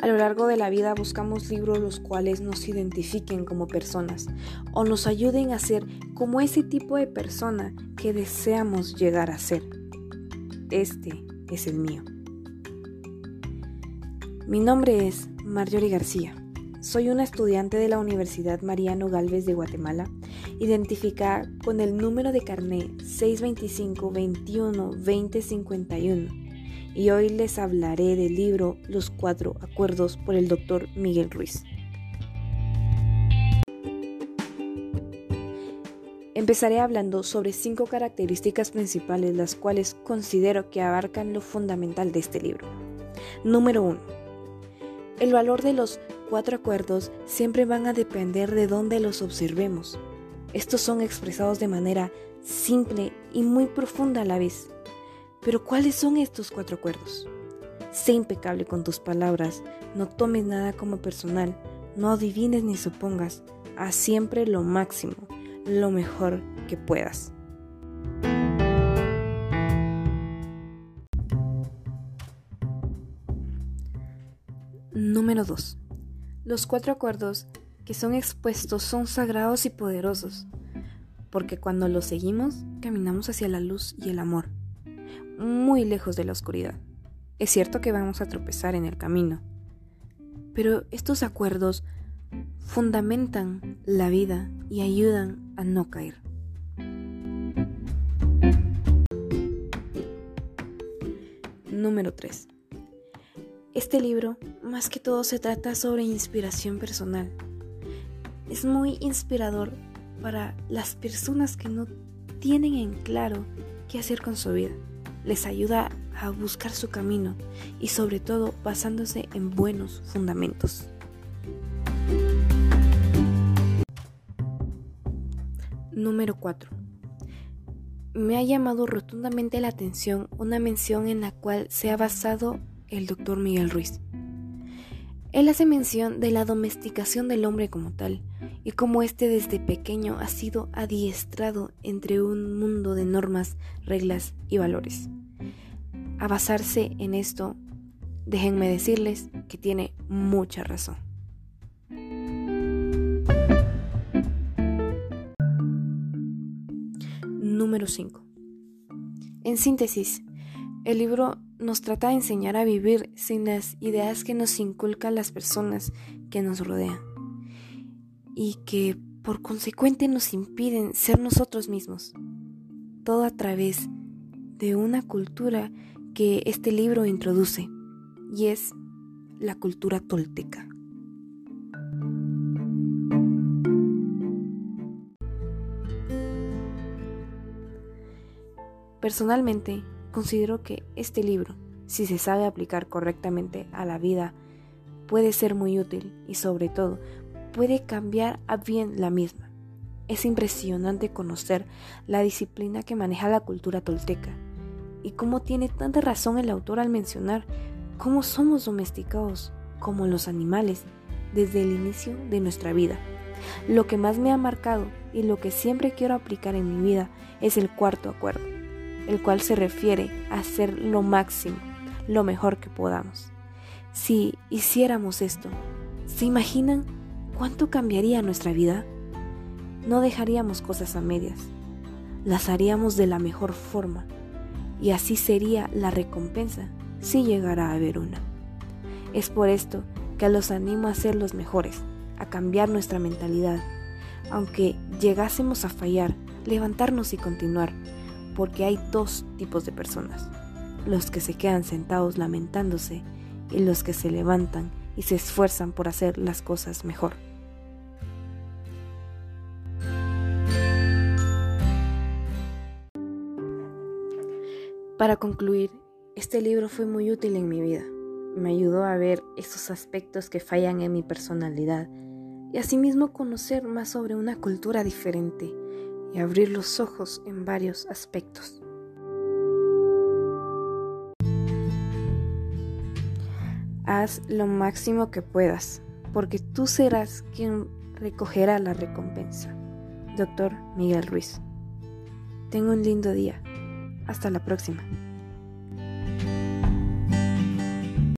A lo largo de la vida buscamos libros los cuales nos identifiquen como personas o nos ayuden a ser como ese tipo de persona que deseamos llegar a ser. Este es el mío. Mi nombre es Marjorie García. Soy una estudiante de la Universidad Mariano Galvez de Guatemala, identificada con el número de carné 625 21 2051 y hoy les hablaré del libro Los Cuatro Acuerdos por el Dr. Miguel Ruiz. Empezaré hablando sobre cinco características principales las cuales considero que abarcan lo fundamental de este libro. Número 1. El valor de los cuatro acuerdos siempre van a depender de dónde los observemos. Estos son expresados de manera simple y muy profunda a la vez. Pero ¿cuáles son estos cuatro acuerdos? Sé impecable con tus palabras, no tomes nada como personal, no adivines ni supongas, haz siempre lo máximo, lo mejor que puedas. Número 2. Los cuatro acuerdos que son expuestos son sagrados y poderosos, porque cuando los seguimos caminamos hacia la luz y el amor muy lejos de la oscuridad. Es cierto que vamos a tropezar en el camino, pero estos acuerdos fundamentan la vida y ayudan a no caer. Número 3. Este libro, más que todo, se trata sobre inspiración personal. Es muy inspirador para las personas que no tienen en claro qué hacer con su vida les ayuda a buscar su camino y sobre todo basándose en buenos fundamentos. Número 4. Me ha llamado rotundamente la atención una mención en la cual se ha basado el doctor Miguel Ruiz. Él hace mención de la domesticación del hombre como tal y cómo éste desde pequeño ha sido adiestrado entre un mundo de normas, reglas y valores. A basarse en esto, déjenme decirles que tiene mucha razón. Número 5. En síntesis, el libro nos trata de enseñar a vivir sin las ideas que nos inculcan las personas que nos rodean y que por consecuente nos impiden ser nosotros mismos. Todo a través de una cultura que este libro introduce y es la cultura tolteca. Personalmente, considero que este libro, si se sabe aplicar correctamente a la vida, puede ser muy útil y sobre todo puede cambiar a bien la misma. Es impresionante conocer la disciplina que maneja la cultura tolteca y cómo tiene tanta razón el autor al mencionar cómo somos domesticados como los animales desde el inicio de nuestra vida. Lo que más me ha marcado y lo que siempre quiero aplicar en mi vida es el cuarto acuerdo, el cual se refiere a hacer lo máximo, lo mejor que podamos. Si hiciéramos esto, ¿se imaginan ¿cuánto cambiaría nuestra vida? No dejaríamos cosas a medias, las haríamos de la mejor forma y así sería la recompensa si llegara a haber una. Es por esto que los animo a ser los mejores, a cambiar nuestra mentalidad, aunque llegásemos a fallar, levantarnos y continuar, porque hay dos tipos de personas, los que se quedan sentados lamentándose y los que se levantan y se esfuerzan por hacer las cosas mejor. Para concluir, este libro fue muy útil en mi vida. Me ayudó a ver esos aspectos que fallan en mi personalidad y asimismo conocer más sobre una cultura diferente y abrir los ojos en varios aspectos. Haz lo máximo que puedas, porque tú serás quien recogerá la recompensa. Doctor Miguel Ruiz. Tengo un lindo día. Hasta la próxima.